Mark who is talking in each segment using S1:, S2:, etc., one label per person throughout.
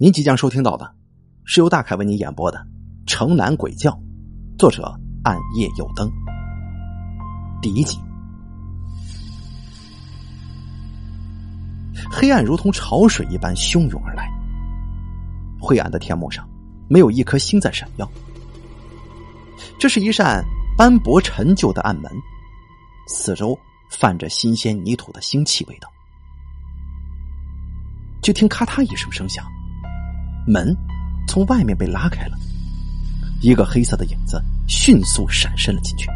S1: 您即将收听到的，是由大凯为您演播的《城南鬼叫》，作者暗夜有灯，第一集。黑暗如同潮水一般汹涌而来，灰暗的天幕上没有一颗星在闪耀。这是一扇斑驳陈旧的暗门，四周泛着新鲜泥土的腥气味道。就听咔嗒一声声响。门从外面被拉开了，一个黑色的影子迅速闪身了进去。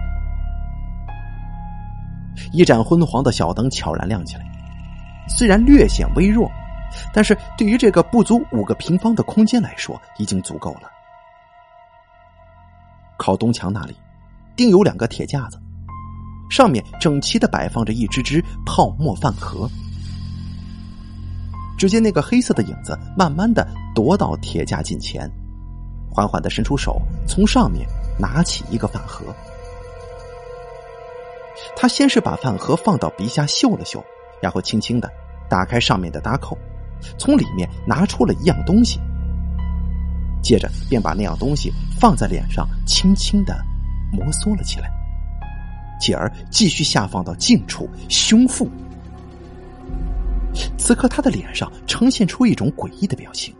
S1: 一盏昏黄的小灯悄然亮起来，虽然略显微弱，但是对于这个不足五个平方的空间来说，已经足够了。靠东墙那里，钉有两个铁架子，上面整齐的摆放着一只只泡沫饭盒。只见那个黑色的影子慢慢的踱到铁架近前，缓缓的伸出手，从上面拿起一个饭盒。他先是把饭盒放到鼻下嗅了嗅，然后轻轻的打开上面的搭扣，从里面拿出了一样东西，接着便把那样东西放在脸上，轻轻的摩挲了起来，继而继续下放到近处、胸腹。此刻，他的脸上呈现出一种诡异的表情，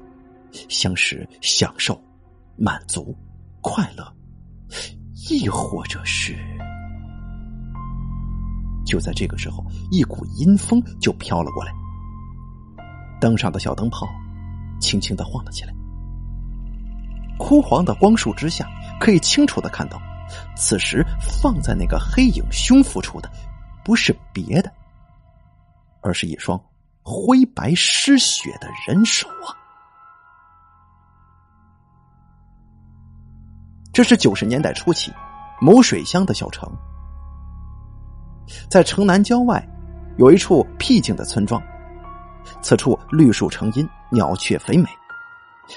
S1: 像是享受、满足、快乐，亦或者是……就在这个时候，一股阴风就飘了过来，灯上的小灯泡轻轻的晃了起来。枯黄的光束之下，可以清楚的看到，此时放在那个黑影胸腹处的，不是别的，而是一双。灰白失血的人手啊！这是九十年代初期某水乡的小城，在城南郊外有一处僻静的村庄，此处绿树成荫，鸟雀肥美，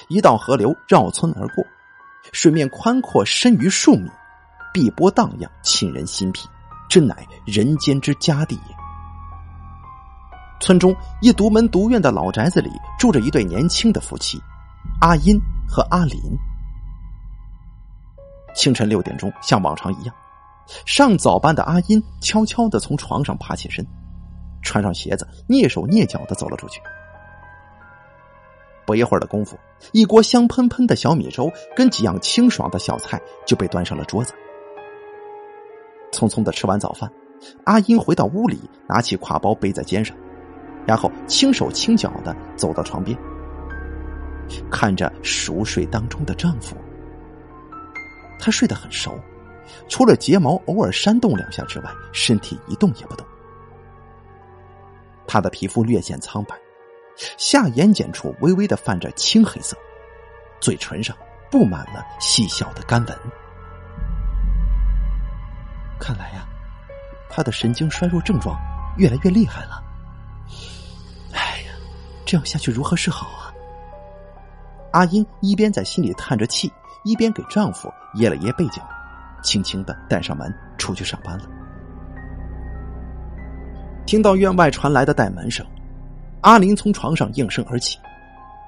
S1: 一道河流绕村而过，水面宽阔深于数米，碧波荡漾，沁人心脾，真乃人间之佳地也。村中一独门独院的老宅子里，住着一对年轻的夫妻，阿英和阿林。清晨六点钟，像往常一样，上早班的阿英悄悄的从床上爬起身，穿上鞋子，蹑手蹑脚的走了出去。不一会儿的功夫，一锅香喷喷的小米粥跟几样清爽的小菜就被端上了桌子。匆匆的吃完早饭，阿英回到屋里，拿起挎包背在肩上。然后轻手轻脚的走到床边，看着熟睡当中的丈夫，他睡得很熟，除了睫毛偶尔扇动两下之外，身体一动也不动。他的皮肤略显苍白，下眼睑处微微的泛着青黑色，嘴唇上布满了细小的干纹。看来呀，他的神经衰弱症状越来越厉害了。哎呀这样下去如何是好啊？阿英一边在心里叹着气，一边给丈夫掖了掖被角，轻轻的带上门出去上班了。听到院外传来的带门声，阿林从床上应声而起，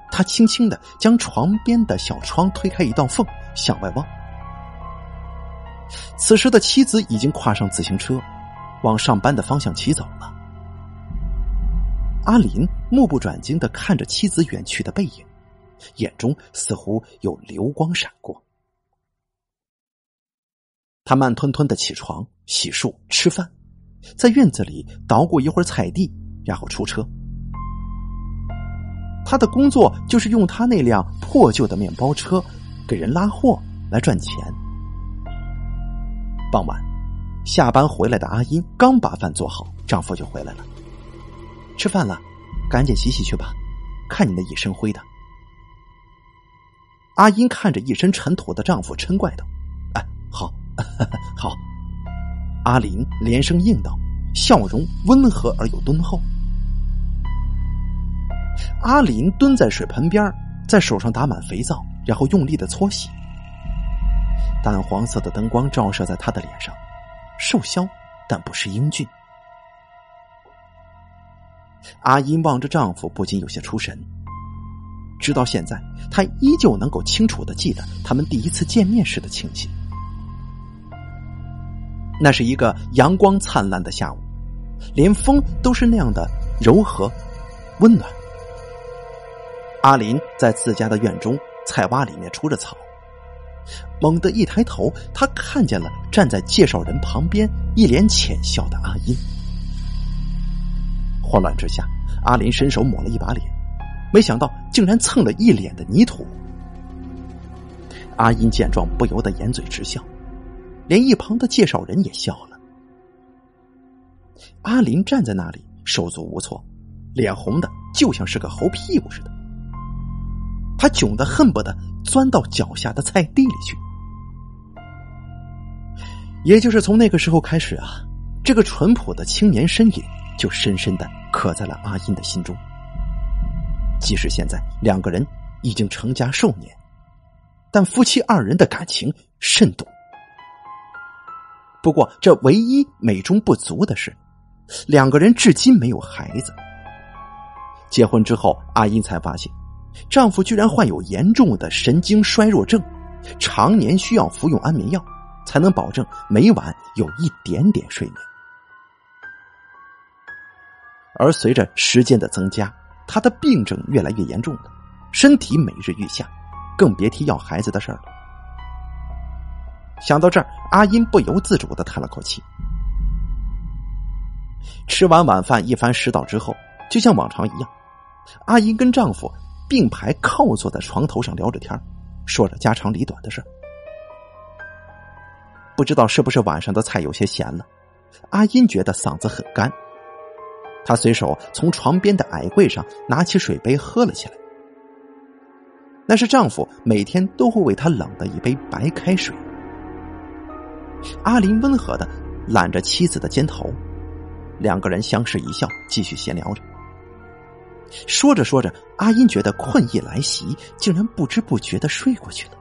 S1: 他轻轻的将床边的小窗推开一道缝，向外望。此时的妻子已经跨上自行车，往上班的方向骑走了。阿林目不转睛的看着妻子远去的背影，眼中似乎有流光闪过。他慢吞吞的起床、洗漱、吃饭，在院子里捣鼓一会儿菜地，然后出车。他的工作就是用他那辆破旧的面包车给人拉货来赚钱。傍晚，下班回来的阿英刚把饭做好，丈夫就回来了。吃饭了，赶紧洗洗去吧，看你那一身灰的。阿英看着一身尘土的丈夫，嗔怪道：“哎，好，好。”阿林连声应道，笑容温和而又敦厚。阿林蹲在水盆边，在手上打满肥皂，然后用力的搓洗。淡黄色的灯光照射在他的脸上，瘦削但不失英俊。阿英望着丈夫，不禁有些出神。直到现在，他依旧能够清楚的记得他们第一次见面时的情形。那是一个阳光灿烂的下午，连风都是那样的柔和、温暖。阿林在自家的院中菜洼里面除着草，猛地一抬头，他看见了站在介绍人旁边一脸浅笑的阿英。慌乱之下，阿林伸手抹了一把脸，没想到竟然蹭了一脸的泥土。阿英见状，不由得掩嘴直笑。连一旁的介绍人也笑了。阿林站在那里手足无措，脸红的就像是个猴屁股似的。他窘得恨不得钻到脚下的菜地里去。也就是从那个时候开始啊，这个淳朴的青年身影就深深的刻在了阿英的心中。即使现在两个人已经成家数年，但夫妻二人的感情甚笃。不过，这唯一美中不足的是，两个人至今没有孩子。结婚之后，阿英才发现，丈夫居然患有严重的神经衰弱症，常年需要服用安眠药，才能保证每晚有一点点睡眠。而随着时间的增加，他的病症越来越严重了，身体每日愈下，更别提要孩子的事儿了。想到这儿，阿英不由自主的叹了口气。吃完晚饭，一番食道之后，就像往常一样，阿英跟丈夫并排靠坐在床头上聊着天说着家长里短的事不知道是不是晚上的菜有些咸了，阿英觉得嗓子很干，她随手从床边的矮柜上拿起水杯喝了起来。那是丈夫每天都会为她冷的一杯白开水。阿林温和的揽着妻子的肩头，两个人相视一笑，继续闲聊着。说着说着，阿英觉得困意来袭，竟然不知不觉的睡过去了。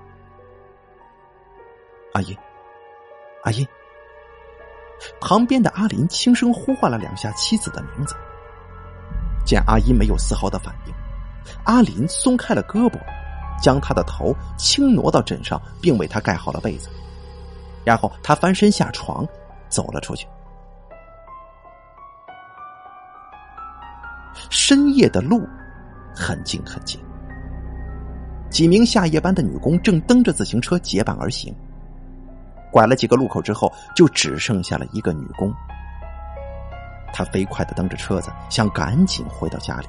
S1: 阿英，阿英。旁边的阿林轻声呼唤了两下妻子的名字。见阿英没有丝毫的反应，阿林松开了胳膊，将她的头轻挪到枕上，并为她盖好了被子。然后他翻身下床，走了出去。深夜的路很静很静，几名下夜班的女工正蹬着自行车结伴而行。拐了几个路口之后，就只剩下了一个女工。她飞快的蹬着车子，想赶紧回到家里，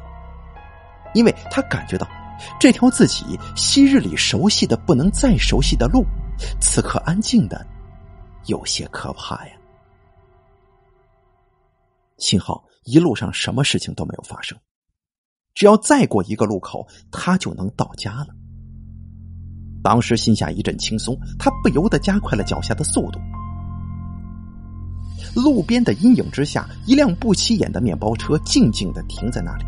S1: 因为她感觉到这条自己昔日里熟悉的不能再熟悉的路，此刻安静的。有些可怕呀！幸好一路上什么事情都没有发生，只要再过一个路口，他就能到家了。当时心下一阵轻松，他不由得加快了脚下的速度。路边的阴影之下，一辆不起眼的面包车静静的停在那里。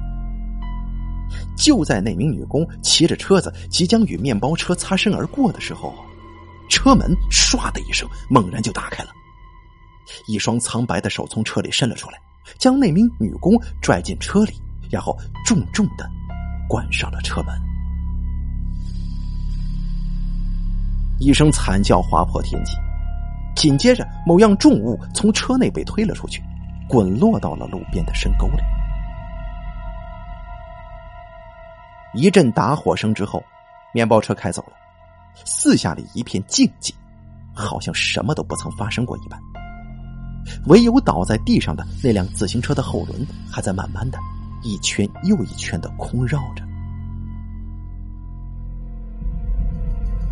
S1: 就在那名女工骑着车子即将与面包车擦身而过的时候。车门唰的一声，猛然就打开了，一双苍白的手从车里伸了出来，将那名女工拽进车里，然后重重的关上了车门。一声惨叫划破天际，紧接着某样重物从车内被推了出去，滚落到了路边的深沟里。一阵打火声之后，面包车开走了。四下里一片静寂，好像什么都不曾发生过一般。唯有倒在地上的那辆自行车的后轮，还在慢慢的一圈又一圈的空绕着。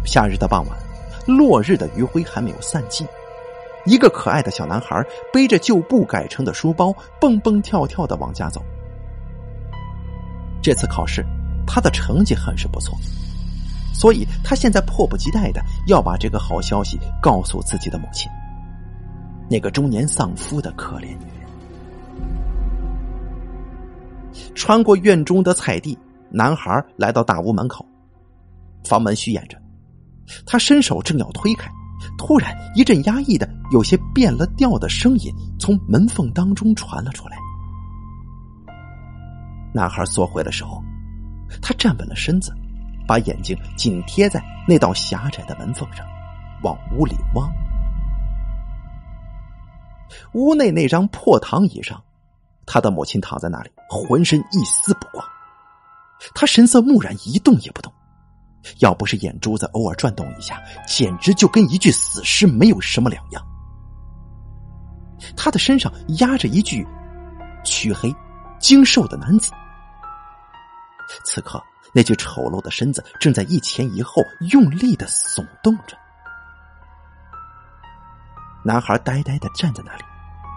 S1: 夏日的傍晚，落日的余晖还没有散尽，一个可爱的小男孩背着旧布改成的书包，蹦蹦跳跳的往家走。这次考试，他的成绩很是不错。所以他现在迫不及待的要把这个好消息告诉自己的母亲，那个中年丧夫的可怜女人。穿过院中的菜地，男孩来到大屋门口，房门虚掩着，他伸手正要推开，突然一阵压抑的、有些变了调的声音从门缝当中传了出来。男孩缩回了手，他站稳了身子。把眼睛紧贴在那道狭窄的门缝上，往屋里望。屋内那张破躺椅上，他的母亲躺在那里，浑身一丝不挂。他神色木然，一动也不动，要不是眼珠子偶尔转动一下，简直就跟一具死尸没有什么两样。他的身上压着一具黢黑、精瘦的男子，此刻那具丑陋的身子正在一前一后用力的耸动着。男孩呆呆的站在那里，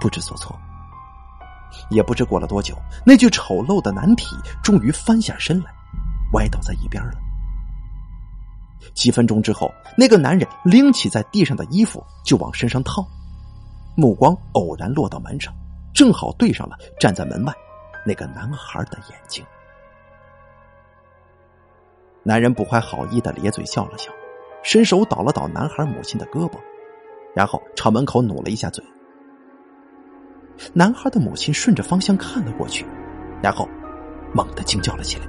S1: 不知所措。也不知过了多久，那具丑陋的男体终于翻下身来，歪倒在一边了。几分钟之后，那个男人拎起在地上的衣服就往身上套，目光偶然落到门上，正好对上了站在门外那个男孩的眼睛。男人不怀好意的咧嘴笑了笑，伸手捣了捣男孩母亲的胳膊，然后朝门口努了一下嘴。男孩的母亲顺着方向看了过去，然后猛地惊叫了起来。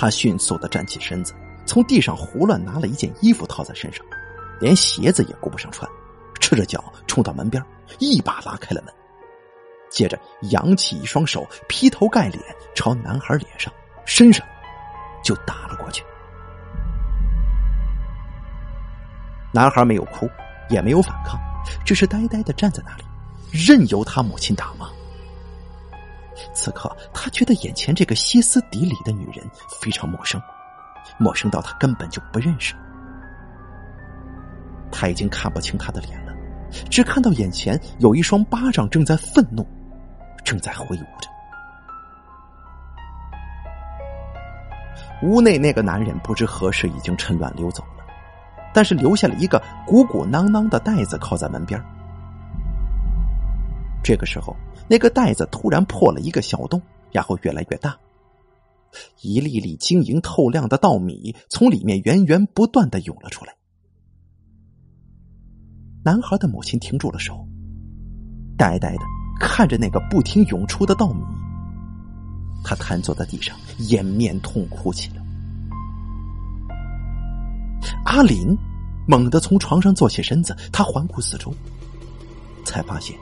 S1: 他迅速的站起身子，从地上胡乱拿了一件衣服套在身上，连鞋子也顾不上穿，赤着脚冲到门边，一把拉开了门，接着扬起一双手，劈头盖脸朝男孩脸上、身上就打了过去。男孩没有哭，也没有反抗。只是呆呆的站在那里，任由他母亲打骂。此刻，他觉得眼前这个歇斯底里的女人非常陌生，陌生到他根本就不认识。他已经看不清她的脸了，只看到眼前有一双巴掌正在愤怒，正在挥舞着。屋内那个男人不知何时已经趁乱溜走了。但是留下了一个鼓鼓囊囊的袋子靠在门边。这个时候，那个袋子突然破了一个小洞，然后越来越大，一粒粒晶莹透亮的稻米从里面源源不断的涌了出来。男孩的母亲停住了手，呆呆的看着那个不停涌出的稻米，他瘫坐在地上，掩面痛哭起来。阿林猛地从床上坐起身子，他环顾四周，才发现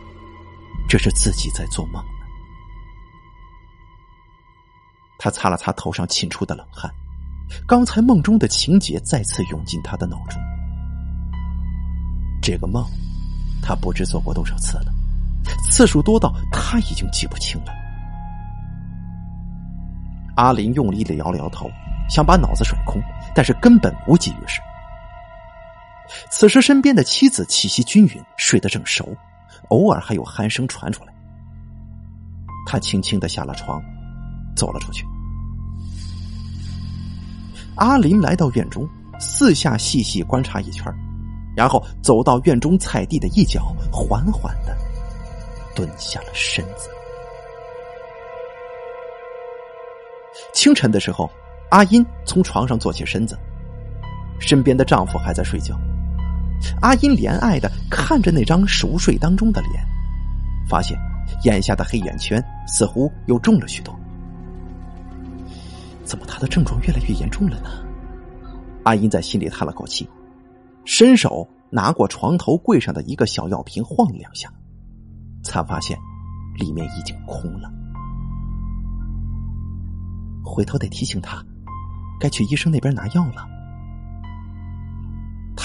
S1: 这是自己在做梦呢。他擦了擦头上沁出的冷汗，刚才梦中的情节再次涌进他的脑中。这个梦，他不知做过多少次了，次数多到他已经记不清了。阿林用力的摇了摇头。想把脑子甩空，但是根本无济于事。此时，身边的妻子气息均匀，睡得正熟，偶尔还有鼾声传出来。他轻轻的下了床，走了出去。阿林来到院中，四下细细观察一圈，然后走到院中菜地的一角，缓缓的蹲下了身子。清晨的时候。阿英从床上坐起身子，身边的丈夫还在睡觉。阿英怜爱的看着那张熟睡当中的脸，发现眼下的黑眼圈似乎又重了许多。怎么他的症状越来越严重了呢？阿英在心里叹了口气，伸手拿过床头柜上的一个小药瓶，晃了两下，才发现里面已经空了。回头得提醒他。该去医生那边拿药了。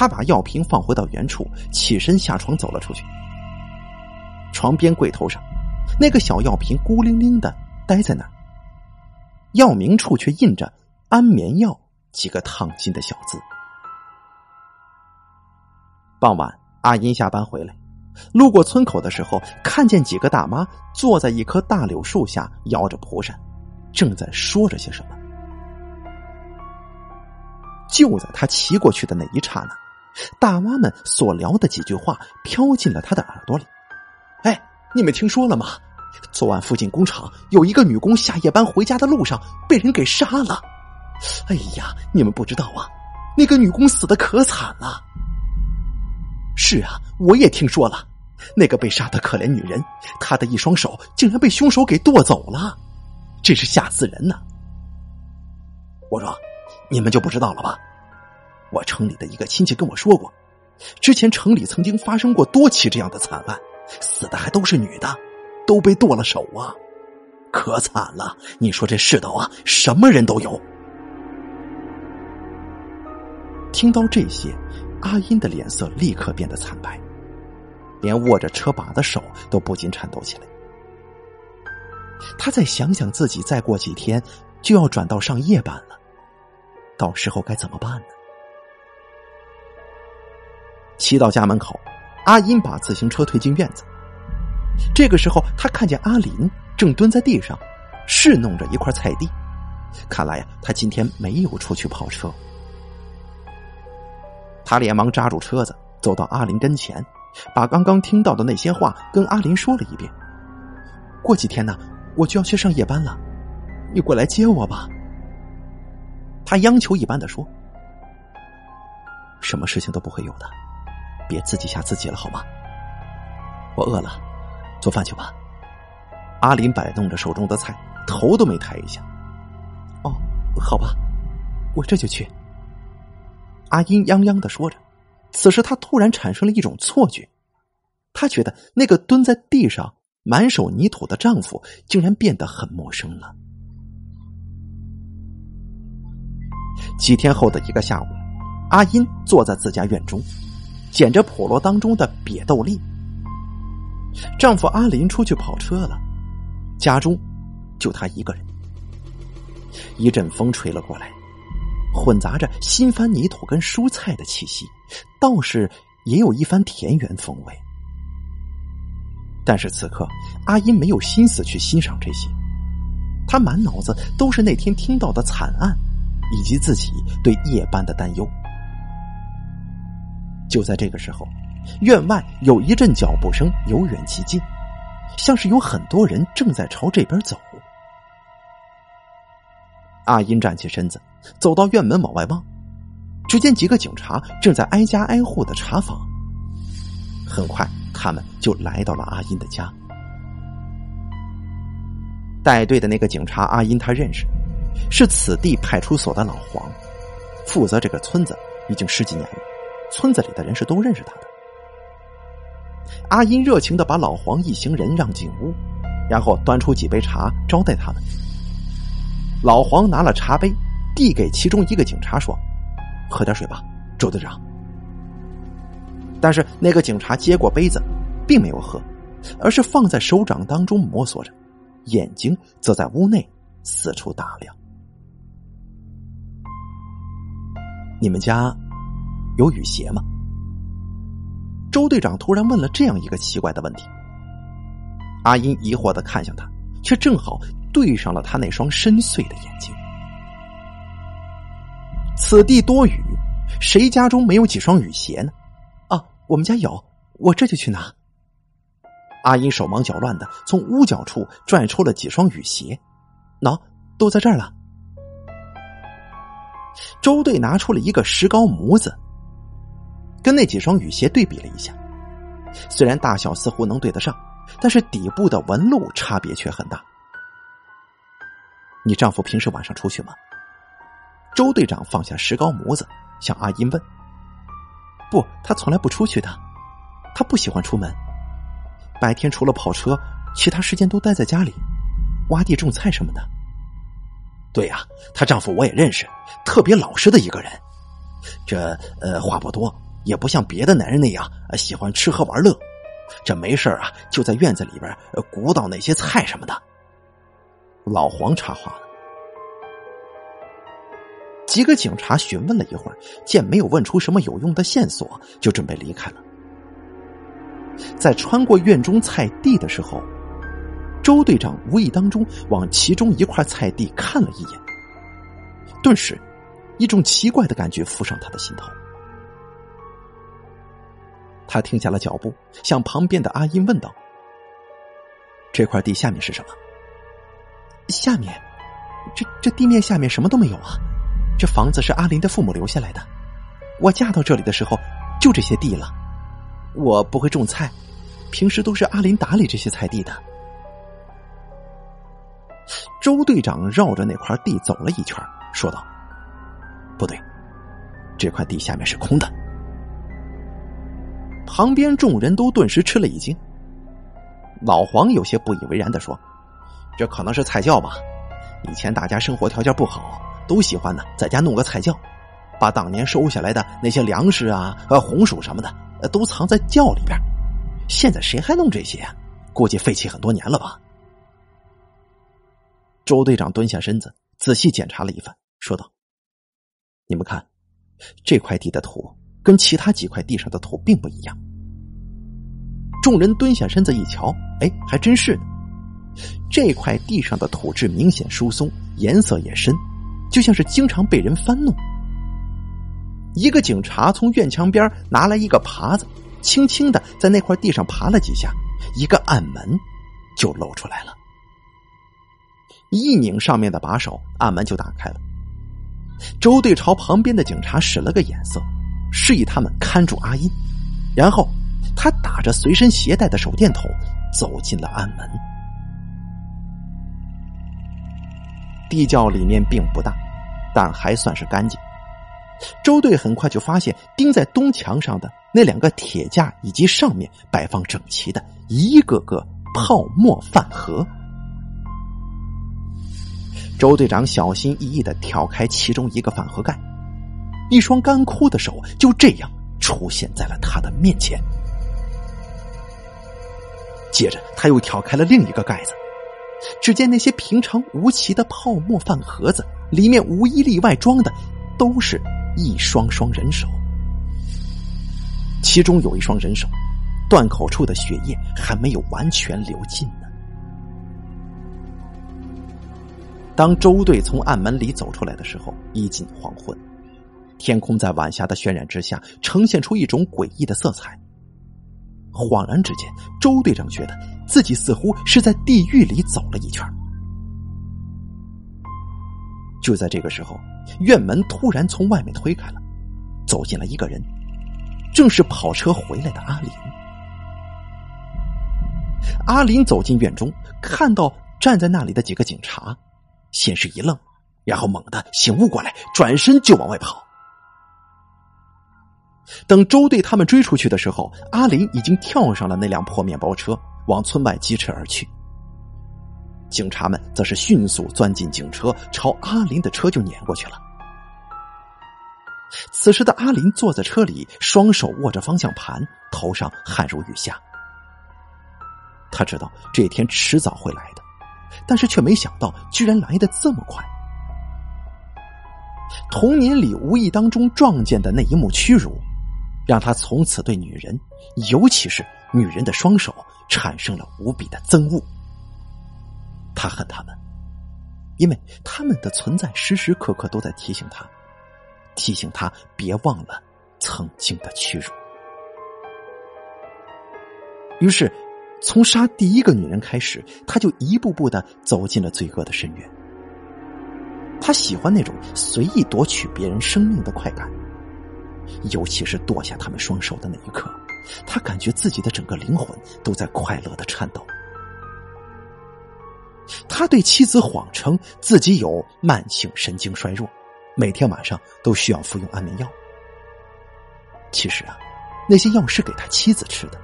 S1: 他把药瓶放回到原处，起身下床走了出去。床边柜头上，那个小药瓶孤零零的待在那儿，药名处却印着“安眠药”几个烫金的小字。傍晚，阿英下班回来，路过村口的时候，看见几个大妈坐在一棵大柳树下，摇着蒲扇，正在说着些什么。就在他骑过去的那一刹那，大妈们所聊的几句话飘进了他的耳朵里。哎，你们听说了吗？昨晚附近工厂有一个女工下夜班回家的路上被人给杀了。哎呀，你们不知道啊，那个女工死的可惨了。是啊，我也听说了，那个被杀的可怜女人，她的一双手竟然被凶手给剁走了，真是吓死人呐！我说：“你们就不知道了吧？我城里的一个亲戚跟我说过，之前城里曾经发生过多起这样的惨案，死的还都是女的，都被剁了手啊，可惨了！你说这世道啊，什么人都有。”听到这些，阿英的脸色立刻变得惨白，连握着车把的手都不禁颤抖起来。他再想想自己再过几天就要转到上夜班了，到时候该怎么办呢？骑到家门口，阿英把自行车推进院子。这个时候，他看见阿林正蹲在地上侍弄着一块菜地，看来呀，他今天没有出去跑车。他连忙扎住车子，走到阿林跟前，把刚刚听到的那些话跟阿林说了一遍。过几天呢，我就要去上夜班了，你过来接我吧。他央求一般的说：“什么事情都不会有的，别自己吓自己了，好吗？”我饿了，做饭去吧。阿林摆弄着手中的菜，头都没抬一下。哦，好吧，我这就去。阿英泱泱的说着，此时她突然产生了一种错觉，她觉得那个蹲在地上满手泥土的丈夫竟然变得很陌生了。几天后的一个下午，阿英坐在自家院中，捡着普罗当中的瘪豆粒。丈夫阿林出去跑车了，家中就她一个人。一阵风吹了过来。混杂着新翻泥土跟蔬菜的气息，倒是也有一番田园风味。但是此刻，阿英没有心思去欣赏这些，她满脑子都是那天听到的惨案，以及自己对夜班的担忧。就在这个时候，院外有一阵脚步声由远及近，像是有很多人正在朝这边走。阿英站起身子，走到院门往外望，只见几个警察正在挨家挨户的查访。很快，他们就来到了阿英的家。带队的那个警察阿英他认识，是此地派出所的老黄，负责这个村子已经十几年了，村子里的人是都认识他的。阿英热情的把老黄一行人让进屋，然后端出几杯茶招待他们。老黄拿了茶杯，递给其中一个警察说：“喝点水吧，周队长。”但是那个警察接过杯子，并没有喝，而是放在手掌当中摸索着，眼睛则在屋内四处打量。你们家有雨鞋吗？周队长突然问了这样一个奇怪的问题。阿英疑惑的看向他，却正好。对上了他那双深邃的眼睛。此地多雨，谁家中没有几双雨鞋呢？啊，我们家有，我这就去拿。阿英手忙脚乱的从屋角处拽出了几双雨鞋，喏，都在这儿了。周队拿出了一个石膏模子，跟那几双雨鞋对比了一下，虽然大小似乎能对得上，但是底部的纹路差别却很大。你丈夫平时晚上出去吗？周队长放下石膏模子，向阿英问：“不，他从来不出去的，他不喜欢出门。白天除了跑车，其他时间都待在家里，挖地种菜什么的。”对呀，她丈夫我也认识，特别老实的一个人。这呃话不多，也不像别的男人那样喜欢吃喝玩乐。这没事啊，就在院子里边鼓捣那些菜什么的。老黄插话了，几个警察询问了一会儿，见没有问出什么有用的线索，就准备离开了。在穿过院中菜地的时候，周队长无意当中往其中一块菜地看了一眼，顿时，一种奇怪的感觉浮上他的心头。他停下了脚步，向旁边的阿英问道：“这块地下面是什么？”下面，这这地面下面什么都没有啊！这房子是阿林的父母留下来的。我嫁到这里的时候，就这些地了。我不会种菜，平时都是阿林打理这些菜地的。周队长绕着那块地走了一圈，说道：“不对，这块地下面是空的。旁边众人都顿时吃了一惊。老黄有些不以为然的说：“这可能是菜窖吧？以前大家生活条件不好，都喜欢呢，在家弄个菜窖，把当年收下来的那些粮食啊、呃红薯什么的，都藏在窖里边。现在谁还弄这些啊？估计废弃很多年了吧？”周队长蹲下身子，仔细检查了一番，说道：“你们看，这块地的土跟其他几块地上的土并不一样。”众人蹲下身子一瞧，哎，还真是的。这块地上的土质明显疏松，颜色也深，就像是经常被人翻弄。一个警察从院墙边拿来一个耙子，轻轻的在那块地上爬了几下，一个暗门就露出来了。一拧上面的把手，暗门就打开了。周队朝旁边的警察使了个眼色，示意他们看住阿英，然后。他打着随身携带的手电筒走进了暗门。地窖里面并不大，但还算是干净。周队很快就发现钉在东墙上的那两个铁架，以及上面摆放整齐的一个个泡沫饭盒。周队长小心翼翼的挑开其中一个饭盒盖，一双干枯的手就这样出现在了他的面前。接着，他又挑开了另一个盖子，只见那些平常无奇的泡沫饭盒子里面无一例外装的都是一双双人手，其中有一双人手，断口处的血液还没有完全流尽呢。当周队从暗门里走出来的时候，已近黄昏，天空在晚霞的渲染之下，呈现出一种诡异的色彩。恍然之间，周队长觉得自己似乎是在地狱里走了一圈。就在这个时候，院门突然从外面推开了，走进了一个人，正是跑车回来的阿林。阿林走进院中，看到站在那里的几个警察，先是一愣，然后猛地醒悟过来，转身就往外跑。等周队他们追出去的时候，阿林已经跳上了那辆破面包车，往村外疾驰而去。警察们则是迅速钻进警车，朝阿林的车就撵过去了。此时的阿林坐在车里，双手握着方向盘，头上汗如雨下。他知道这天迟早会来的，但是却没想到居然来的这么快。童年里无意当中撞见的那一幕屈辱。让他从此对女人，尤其是女人的双手，产生了无比的憎恶。他恨他们，因为他们的存在时时刻刻都在提醒他，提醒他别忘了曾经的屈辱。于是，从杀第一个女人开始，他就一步步的走进了罪恶的深渊。他喜欢那种随意夺取别人生命的快感。尤其是剁下他们双手的那一刻，他感觉自己的整个灵魂都在快乐的颤抖。他对妻子谎称自己有慢性神经衰弱，每天晚上都需要服用安眠药。其实啊，那些药是给他妻子吃的，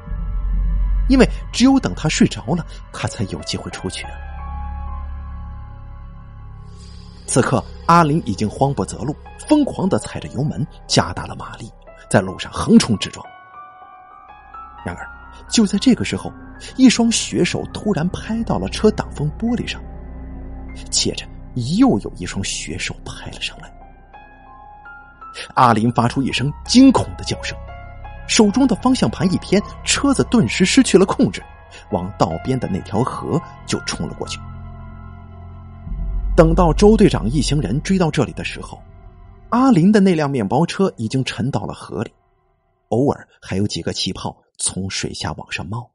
S1: 因为只有等他睡着了，他才有机会出去。此刻，阿林已经慌不择路，疯狂的踩着油门，加大了马力，在路上横冲直撞。然而，就在这个时候，一双血手突然拍到了车挡风玻璃上，接着又有一双血手拍了上来。阿林发出一声惊恐的叫声，手中的方向盘一偏，车子顿时失去了控制，往道边的那条河就冲了过去。等到周队长一行人追到这里的时候，阿林的那辆面包车已经沉到了河里，偶尔还有几个气泡从水下往上冒。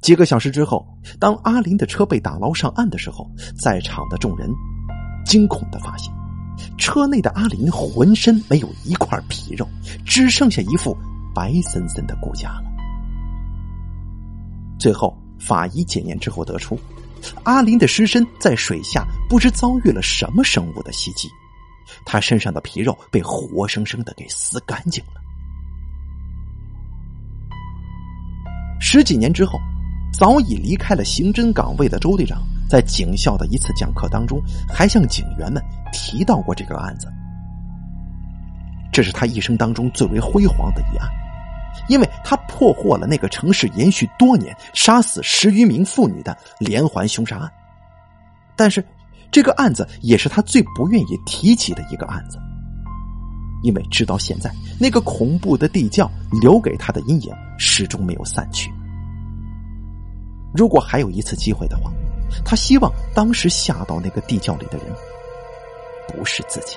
S1: 几个小时之后，当阿林的车被打捞上岸的时候，在场的众人惊恐的发现，车内的阿林浑身没有一块皮肉，只剩下一副白森森的骨架了。最后，法医检验之后得出。阿林的尸身在水下不知遭遇了什么生物的袭击，他身上的皮肉被活生生的给撕干净了。十几年之后，早已离开了刑侦岗位的周队长，在警校的一次讲课当中，还向警员们提到过这个案子。这是他一生当中最为辉煌的一案。因为他破获了那个城市延续多年、杀死十余名妇女的连环凶杀案，但是这个案子也是他最不愿意提起的一个案子，因为直到现在，那个恐怖的地窖留给他的阴影始终没有散去。如果还有一次机会的话，他希望当时下到那个地窖里的人不是自己。